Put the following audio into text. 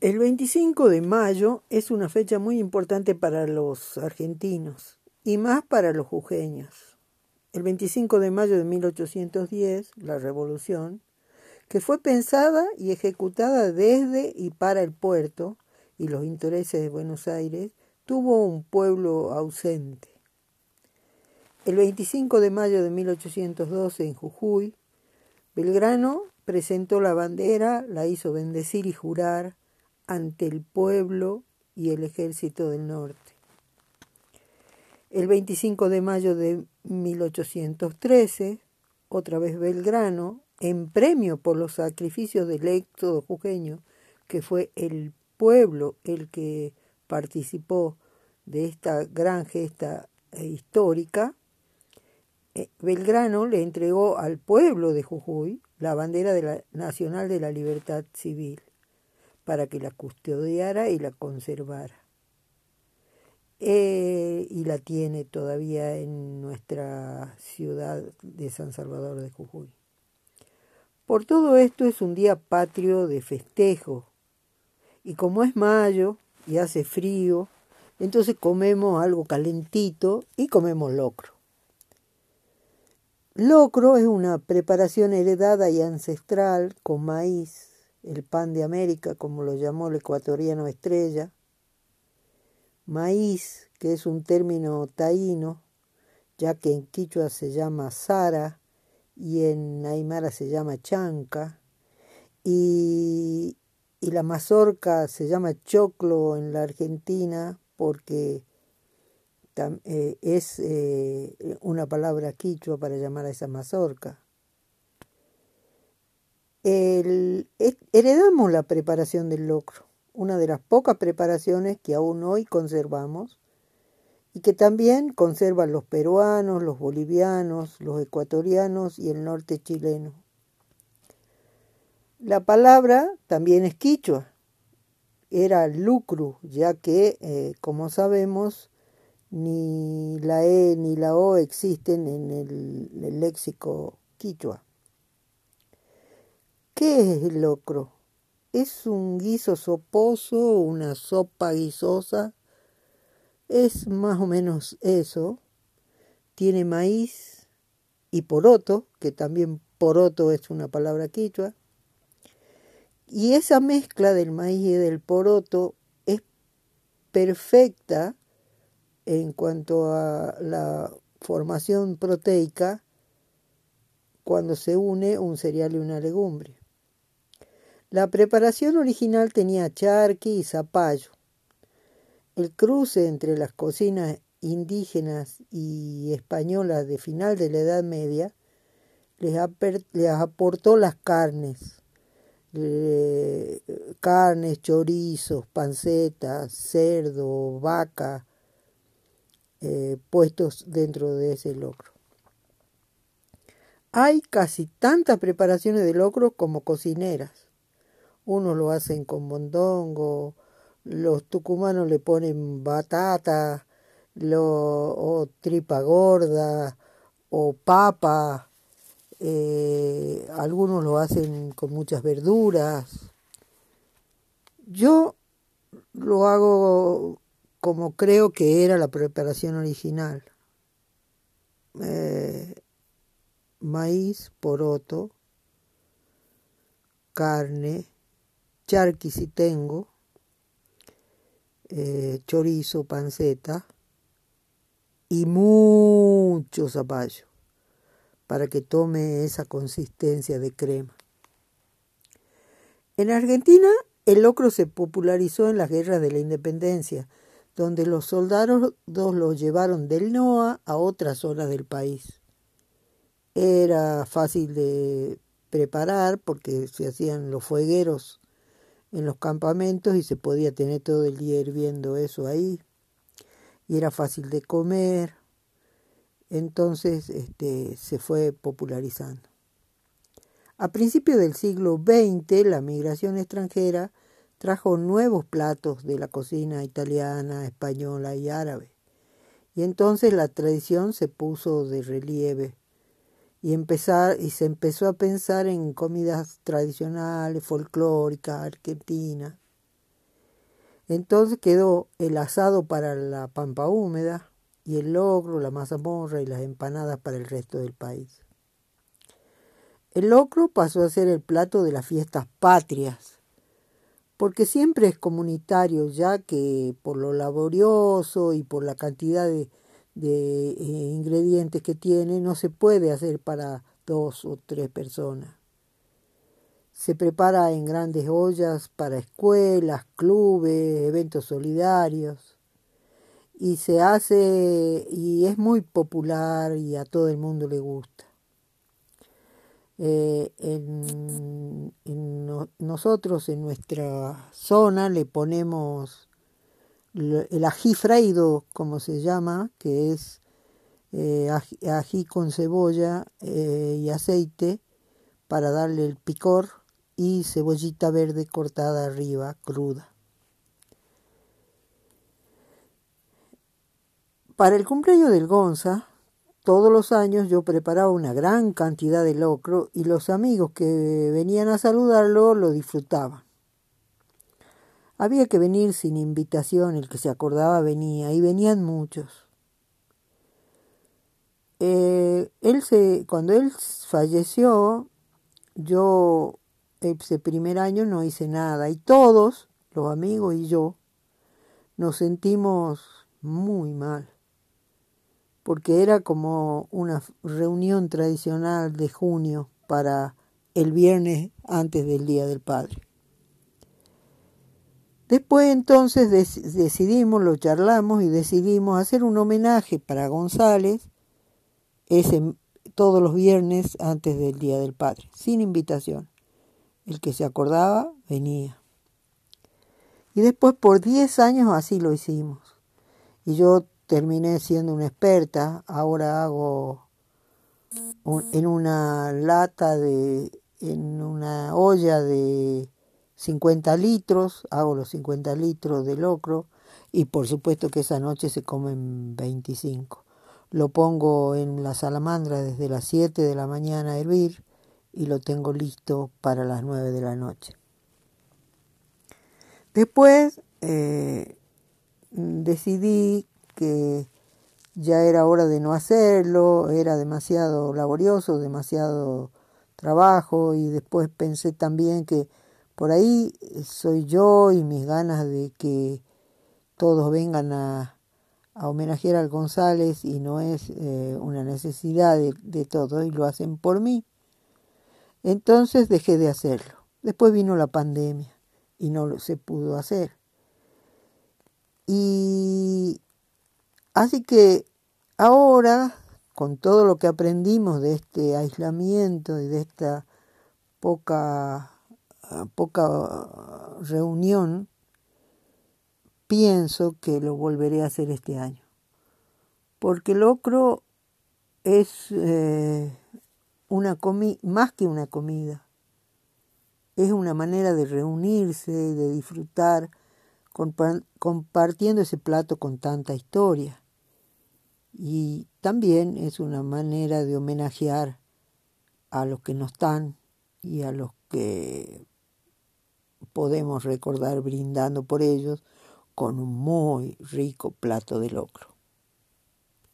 El 25 de mayo es una fecha muy importante para los argentinos y más para los jujeños. El 25 de mayo de 1810, la revolución, que fue pensada y ejecutada desde y para el puerto y los intereses de Buenos Aires, tuvo un pueblo ausente. El 25 de mayo de 1812 en Jujuy, Belgrano presentó la bandera, la hizo bendecir y jurar ante el pueblo y el ejército del norte. El 25 de mayo de 1813, otra vez Belgrano, en premio por los sacrificios del éxodo jujeño, que fue el pueblo el que participó de esta gran gesta histórica, eh, Belgrano le entregó al pueblo de Jujuy la bandera de la, nacional de la libertad civil para que la custodiara y la conservara. Eh, y la tiene todavía en nuestra ciudad de San Salvador de Jujuy. Por todo esto es un día patrio de festejo. Y como es mayo y hace frío, entonces comemos algo calentito y comemos locro. Locro es una preparación heredada y ancestral con maíz, el pan de América, como lo llamó el ecuatoriano Estrella, maíz, que es un término taíno, ya que en quichua se llama sara y en aymara se llama chanca, y, y la mazorca se llama choclo en la Argentina porque eh, es eh, una palabra quichua para llamar a esa mazorca heredamos la preparación del locro, una de las pocas preparaciones que aún hoy conservamos y que también conservan los peruanos, los bolivianos, los ecuatorianos y el norte chileno. La palabra también es quichua, era lucru, ya que, eh, como sabemos, ni la E ni la O existen en el léxico quichua. ¿Qué es el locro? ¿Es un guiso soposo, una sopa guisosa? Es más o menos eso. Tiene maíz y poroto, que también poroto es una palabra quichua. Y esa mezcla del maíz y del poroto es perfecta en cuanto a la formación proteica cuando se une un cereal y una legumbre. La preparación original tenía charqui y zapallo. El cruce entre las cocinas indígenas y españolas de final de la Edad Media les, aportó las carnes, carnes, chorizos, pancetas, cerdo, vaca, eh, puestos dentro de ese locro. Hay casi tantas preparaciones de locro como cocineras. Unos lo hacen con mondongo, los tucumanos le ponen batata, lo, o tripa gorda, o papa, eh, algunos lo hacen con muchas verduras. Yo lo hago como creo que era la preparación original. Eh, maíz, poroto, carne, charqui si tengo, eh, chorizo, panceta y mucho zapallo para que tome esa consistencia de crema. En Argentina el locro se popularizó en las guerras de la independencia, donde los soldados lo llevaron del NOA a otras zonas del país. Era fácil de preparar porque se hacían los fuegueros en los campamentos y se podía tener todo el día hirviendo eso ahí. Y era fácil de comer. Entonces este, se fue popularizando. A principios del siglo XX la migración extranjera trajo nuevos platos de la cocina italiana, española y árabe. Y entonces la tradición se puso de relieve y empezar y se empezó a pensar en comidas tradicionales, folclóricas, argentinas. Entonces quedó el asado para la pampa húmeda y el locro, la mazamorra y las empanadas para el resto del país. El locro pasó a ser el plato de las fiestas patrias, porque siempre es comunitario, ya que por lo laborioso y por la cantidad de, de eh, ingredientes que tiene, no se puede hacer para dos o tres personas. Se prepara en grandes ollas para escuelas, clubes, eventos solidarios. Y se hace y es muy popular y a todo el mundo le gusta. Eh, en, nosotros en nuestra zona le ponemos el ají fraído, como se llama, que es eh, ají, con cebolla eh, y aceite para darle el picor y cebollita verde cortada arriba, cruda. Para el cumpleaños del Gonza, todos los años yo preparaba una gran cantidad de locro y los amigos que venían a saludarlo lo disfrutaban. Había que venir sin invitación, el que se acordaba venía, y venían muchos. Eh, él se, cuando él falleció, yo ese primer año no hice nada y todos, los amigos y yo, nos sentimos muy mal, porque era como una reunión tradicional de junio para el viernes antes del Día del Padre. Después entonces decidimos, lo charlamos y decidimos hacer un homenaje para González ese, todos los viernes antes del Día del Padre, sin invitación. El que se acordaba venía. Y después por 10 años así lo hicimos. Y yo terminé siendo una experta. Ahora hago en una lata de, en una olla de 50 litros, hago los 50 litros de locro y por supuesto que esa noche se comen 25. Lo pongo en la salamandra desde las 7 de la mañana a hervir y lo tengo listo para las nueve de la noche. Después eh, decidí que ya era hora de no hacerlo, era demasiado laborioso, demasiado trabajo y después pensé también que por ahí soy yo y mis ganas de que todos vengan a, a homenajear al González y no es eh, una necesidad de, de todos y lo hacen por mí. Entonces dejé de hacerlo. Después vino la pandemia y no se pudo hacer. Y así que ahora, con todo lo que aprendimos de este aislamiento y de esta poca, poca reunión, pienso que lo volveré a hacer este año. Porque el ocro es eh, una más que una comida. Es una manera de reunirse, de disfrutar, compartiendo ese plato con tanta historia. Y también es una manera de homenajear a los que no están y a los que podemos recordar brindando por ellos con un muy rico plato de locro.